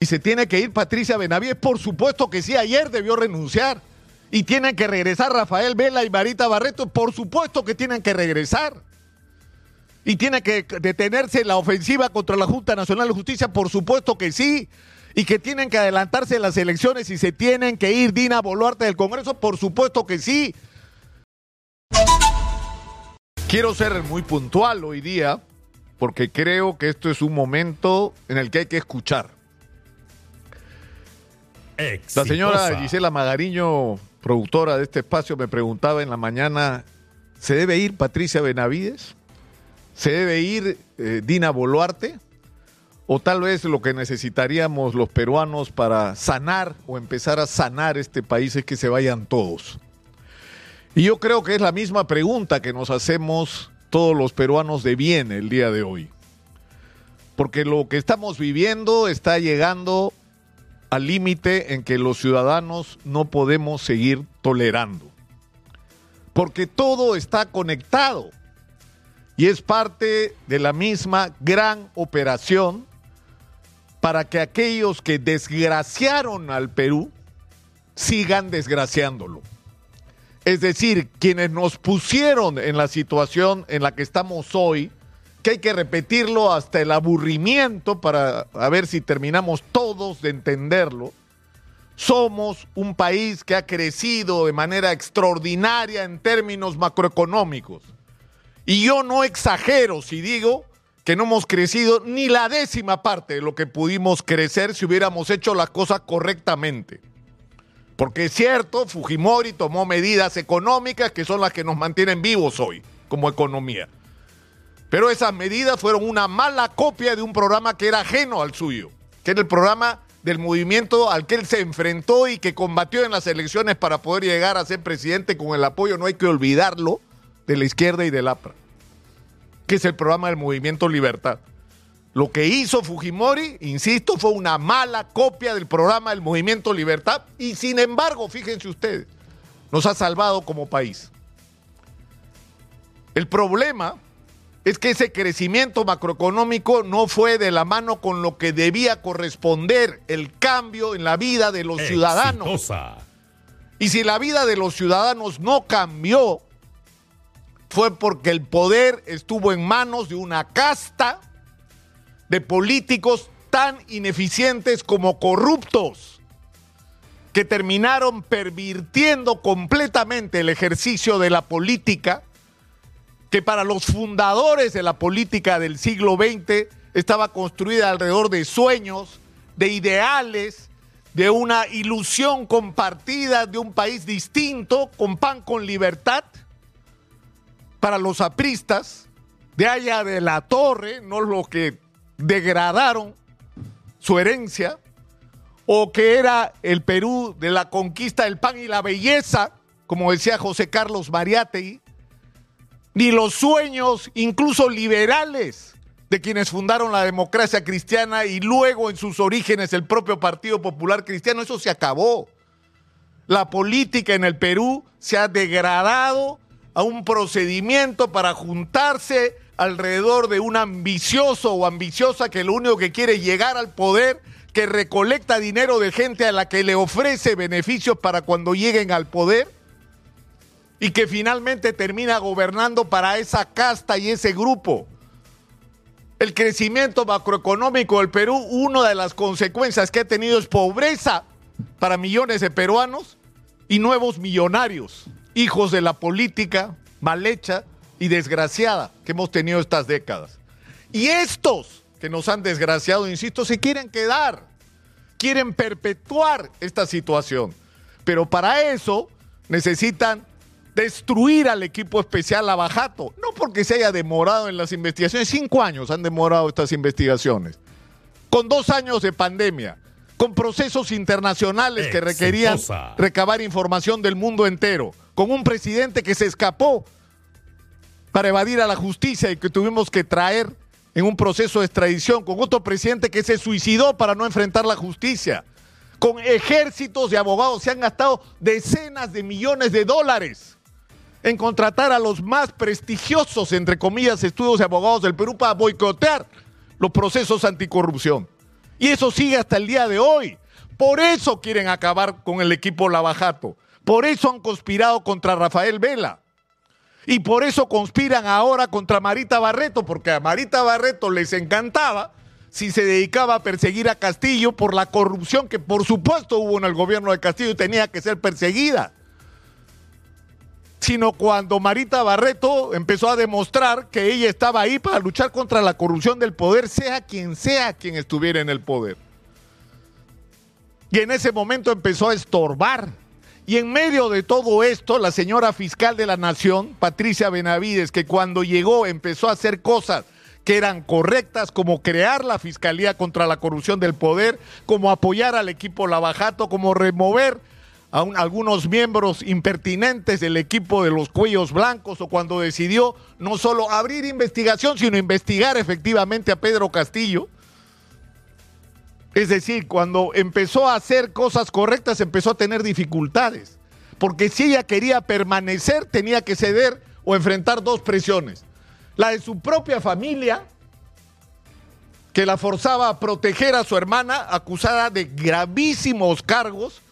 ¿Y se tiene que ir Patricia Benavides? Por supuesto que sí, ayer debió renunciar. ¿Y tienen que regresar Rafael Vela y Marita Barreto? Por supuesto que tienen que regresar. ¿Y tiene que detenerse la ofensiva contra la Junta Nacional de Justicia? Por supuesto que sí. ¿Y que tienen que adelantarse las elecciones y se tienen que ir Dina Boluarte del Congreso? Por supuesto que sí. Quiero ser muy puntual hoy día porque creo que esto es un momento en el que hay que escuchar. La señora Gisela Magariño, productora de este espacio, me preguntaba en la mañana, ¿se debe ir Patricia Benavides? ¿Se debe ir eh, Dina Boluarte? ¿O tal vez lo que necesitaríamos los peruanos para sanar o empezar a sanar este país es que se vayan todos? Y yo creo que es la misma pregunta que nos hacemos todos los peruanos de bien el día de hoy. Porque lo que estamos viviendo está llegando al límite en que los ciudadanos no podemos seguir tolerando. Porque todo está conectado y es parte de la misma gran operación para que aquellos que desgraciaron al Perú sigan desgraciándolo. Es decir, quienes nos pusieron en la situación en la que estamos hoy, que hay que repetirlo hasta el aburrimiento para ver si terminamos todos de entenderlo. Somos un país que ha crecido de manera extraordinaria en términos macroeconómicos. Y yo no exagero si digo que no hemos crecido ni la décima parte de lo que pudimos crecer si hubiéramos hecho las cosas correctamente. Porque es cierto, Fujimori tomó medidas económicas que son las que nos mantienen vivos hoy como economía. Pero esas medidas fueron una mala copia de un programa que era ajeno al suyo, que era el programa del movimiento al que él se enfrentó y que combatió en las elecciones para poder llegar a ser presidente con el apoyo, no hay que olvidarlo, de la izquierda y del APRA, que es el programa del movimiento Libertad. Lo que hizo Fujimori, insisto, fue una mala copia del programa del movimiento Libertad y sin embargo, fíjense ustedes, nos ha salvado como país. El problema es que ese crecimiento macroeconómico no fue de la mano con lo que debía corresponder el cambio en la vida de los ciudadanos. Y si la vida de los ciudadanos no cambió, fue porque el poder estuvo en manos de una casta de políticos tan ineficientes como corruptos, que terminaron pervirtiendo completamente el ejercicio de la política que para los fundadores de la política del siglo XX estaba construida alrededor de sueños, de ideales, de una ilusión compartida de un país distinto, con pan con libertad. Para los apristas, de allá de la torre, no lo que degradaron su herencia, o que era el Perú de la conquista del pan y la belleza, como decía José Carlos Mariátegui, ni los sueños, incluso liberales, de quienes fundaron la democracia cristiana y luego en sus orígenes el propio Partido Popular Cristiano, eso se acabó. La política en el Perú se ha degradado a un procedimiento para juntarse alrededor de un ambicioso o ambiciosa que lo único que quiere es llegar al poder, que recolecta dinero de gente a la que le ofrece beneficios para cuando lleguen al poder y que finalmente termina gobernando para esa casta y ese grupo. El crecimiento macroeconómico del Perú, una de las consecuencias que ha tenido es pobreza para millones de peruanos y nuevos millonarios, hijos de la política mal hecha y desgraciada que hemos tenido estas décadas. Y estos que nos han desgraciado, insisto, se quieren quedar, quieren perpetuar esta situación. Pero para eso necesitan destruir al equipo especial Lavajato. No porque se haya demorado en las investigaciones, cinco años han demorado estas investigaciones. Con dos años de pandemia, con procesos internacionales que requerían recabar información del mundo entero, con un presidente que se escapó para evadir a la justicia y que tuvimos que traer en un proceso de extradición, con otro presidente que se suicidó para no enfrentar la justicia, con ejércitos de abogados, se han gastado decenas de millones de dólares en contratar a los más prestigiosos, entre comillas, estudios de abogados del Perú para boicotear los procesos anticorrupción. Y eso sigue hasta el día de hoy. Por eso quieren acabar con el equipo Lavajato. Por eso han conspirado contra Rafael Vela. Y por eso conspiran ahora contra Marita Barreto, porque a Marita Barreto les encantaba si se dedicaba a perseguir a Castillo por la corrupción que por supuesto hubo en el gobierno de Castillo y tenía que ser perseguida. Sino cuando Marita Barreto empezó a demostrar que ella estaba ahí para luchar contra la corrupción del poder, sea quien sea quien estuviera en el poder. Y en ese momento empezó a estorbar. Y en medio de todo esto, la señora fiscal de la Nación, Patricia Benavides, que cuando llegó empezó a hacer cosas que eran correctas, como crear la Fiscalía contra la Corrupción del Poder, como apoyar al equipo Lavajato, como remover a algunos miembros impertinentes del equipo de los cuellos blancos, o cuando decidió no solo abrir investigación, sino investigar efectivamente a Pedro Castillo. Es decir, cuando empezó a hacer cosas correctas, empezó a tener dificultades. Porque si ella quería permanecer, tenía que ceder o enfrentar dos presiones la de su propia familia, que la forzaba a proteger a su hermana, acusada de gravísimos cargos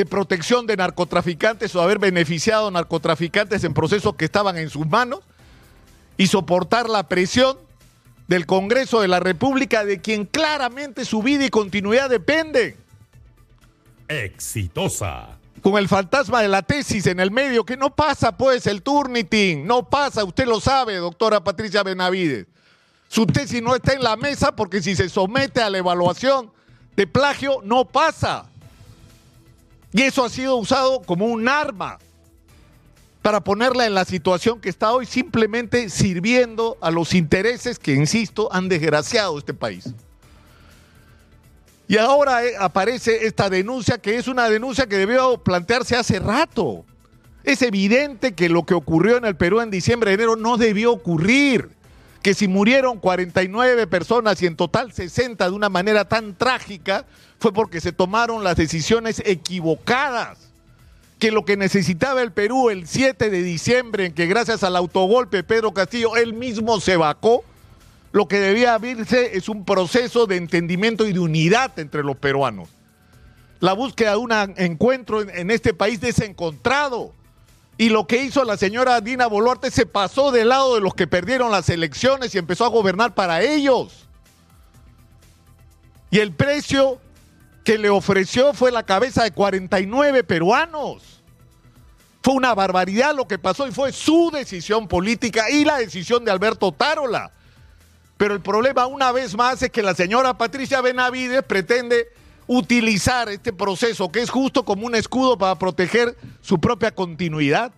de protección de narcotraficantes o haber beneficiado a narcotraficantes en procesos que estaban en sus manos, y soportar la presión del Congreso de la República, de quien claramente su vida y continuidad dependen. Exitosa con el fantasma de la tesis en el medio, que no pasa pues el Turnitin, no pasa, usted lo sabe, doctora Patricia Benavides. Su tesis no está en la mesa porque si se somete a la evaluación de plagio, no pasa. Y eso ha sido usado como un arma para ponerla en la situación que está hoy, simplemente sirviendo a los intereses que, insisto, han desgraciado este país. Y ahora eh, aparece esta denuncia que es una denuncia que debió plantearse hace rato. Es evidente que lo que ocurrió en el Perú en diciembre, enero no debió ocurrir. Que si murieron 49 personas y en total 60 de una manera tan trágica, fue porque se tomaron las decisiones equivocadas. Que lo que necesitaba el Perú el 7 de diciembre, en que gracias al autogolpe Pedro Castillo él mismo se vacó, lo que debía abrirse es un proceso de entendimiento y de unidad entre los peruanos. La búsqueda de un encuentro en, este país desencontrado. Y lo que hizo la señora Dina Boluarte se pasó del lado de los que perdieron las elecciones y empezó a gobernar para ellos. Y el precio que le ofreció fue la cabeza de 49 peruanos. Fue una barbaridad lo que pasó y fue su decisión política y la decisión de Alberto Tarola pero el problema una vez más es que la señora Patricia Benavides pretende utilizar este proceso que es justo como un escudo para proteger su propia continuidad.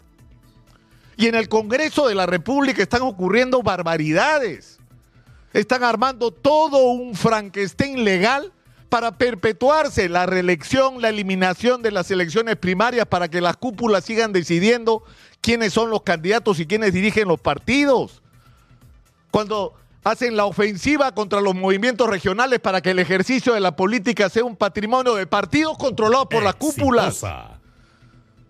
Y en el Congreso de la República están ocurriendo barbaridades. Están armando todo un Frankenstein legal para perpetuarse la reelección, la eliminación de las elecciones primarias para que las cúpulas sigan decidiendo quiénes son los candidatos y quiénes dirigen los partidos. Cuando hacen la ofensiva contra los movimientos regionales para que el ejercicio de la política sea un patrimonio de partidos controlados por las cúpulas.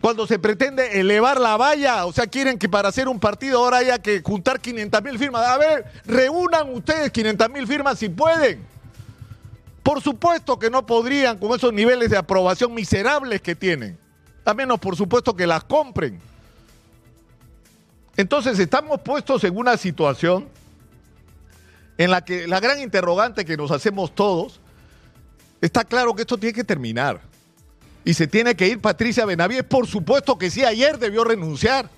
Cuando se pretende elevar la valla, o sea, quieren que para hacer un partido ahora haya que juntar 500 mil firmas. A ver, reúnan ustedes 500 mil firmas si pueden. Por supuesto que no podrían con esos niveles de aprobación miserables que tienen. A menos, por supuesto, que las compren. Entonces, estamos puestos en una situación en la que la gran interrogante que nos hacemos todos, está claro que esto tiene que terminar. Y se tiene que ir Patricia Benavides, por supuesto que sí, ayer debió renunciar.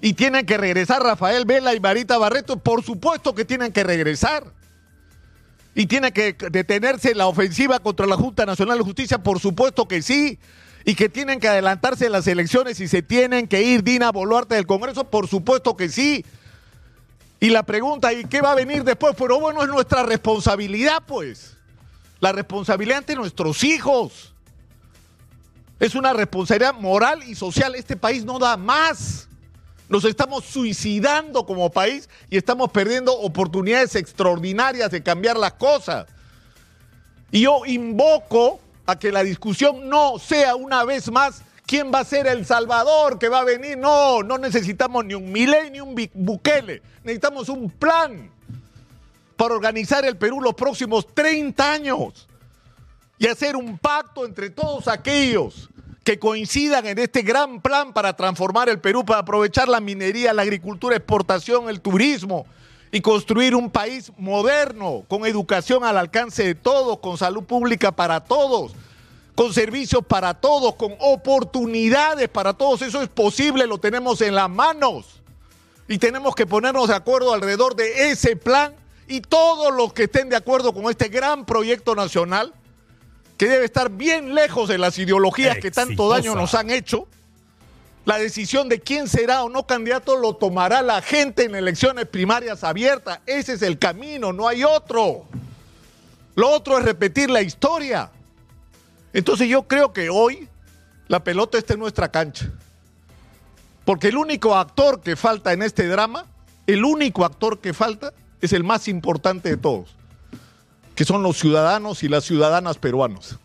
Y tienen que regresar Rafael Vela y Marita Barreto, por supuesto que tienen que regresar. Y tiene que detenerse la ofensiva contra la Junta Nacional de Justicia, por supuesto que sí. Y que tienen que adelantarse las elecciones y se tienen que ir Dina Boluarte del Congreso, por supuesto que sí. Y la pregunta, ¿y qué va a venir después? Pero bueno, es nuestra responsabilidad, pues. La responsabilidad ante nuestros hijos. Es una responsabilidad moral y social. Este país no da más. Nos estamos suicidando como país y estamos perdiendo oportunidades extraordinarias de cambiar las cosas. Y yo invoco a que la discusión no sea una vez más ¿Quién va a ser el Salvador que va a venir? No, no necesitamos ni un Milei ni un Bukele. Necesitamos un plan para organizar el Perú los próximos 30 años. y hacer un pacto entre todos aquellos que coincidan en este gran plan para transformar el Perú, para aprovechar la minería, la agricultura, exportación, el turismo y construir un país moderno, con educación al alcance de todos, con salud pública para todos, con servicios para todos, con oportunidades para todos. Eso es posible, lo tenemos en las manos. Y tenemos que ponernos de acuerdo alrededor de ese plan y todos los que estén de acuerdo con este gran proyecto nacional, que debe estar bien lejos de las ideologías que tanto daño nos han hecho, la decisión de quién será o no candidato lo tomará la gente en elecciones primarias abiertas. Ese es el camino, no hay otro. Lo otro es repetir la historia. Entonces yo creo que hoy la pelota está en nuestra cancha. Porque el único actor que falta en este drama, el único actor que falta es el más importante de todos, que son los ciudadanos y las ciudadanas peruanos.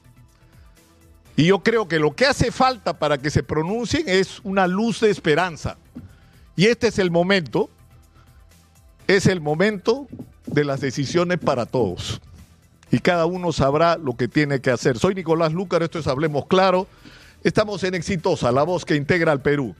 Y yo creo que lo que hace falta para que se pronuncien es una luz de esperanza. Y este es el momento, es el momento de las decisiones para todos. Y cada uno sabrá lo que tiene que hacer. Soy Nicolás Lúcar, esto es Hablemos Claro. Estamos en Exitosa, la voz que integra al Perú.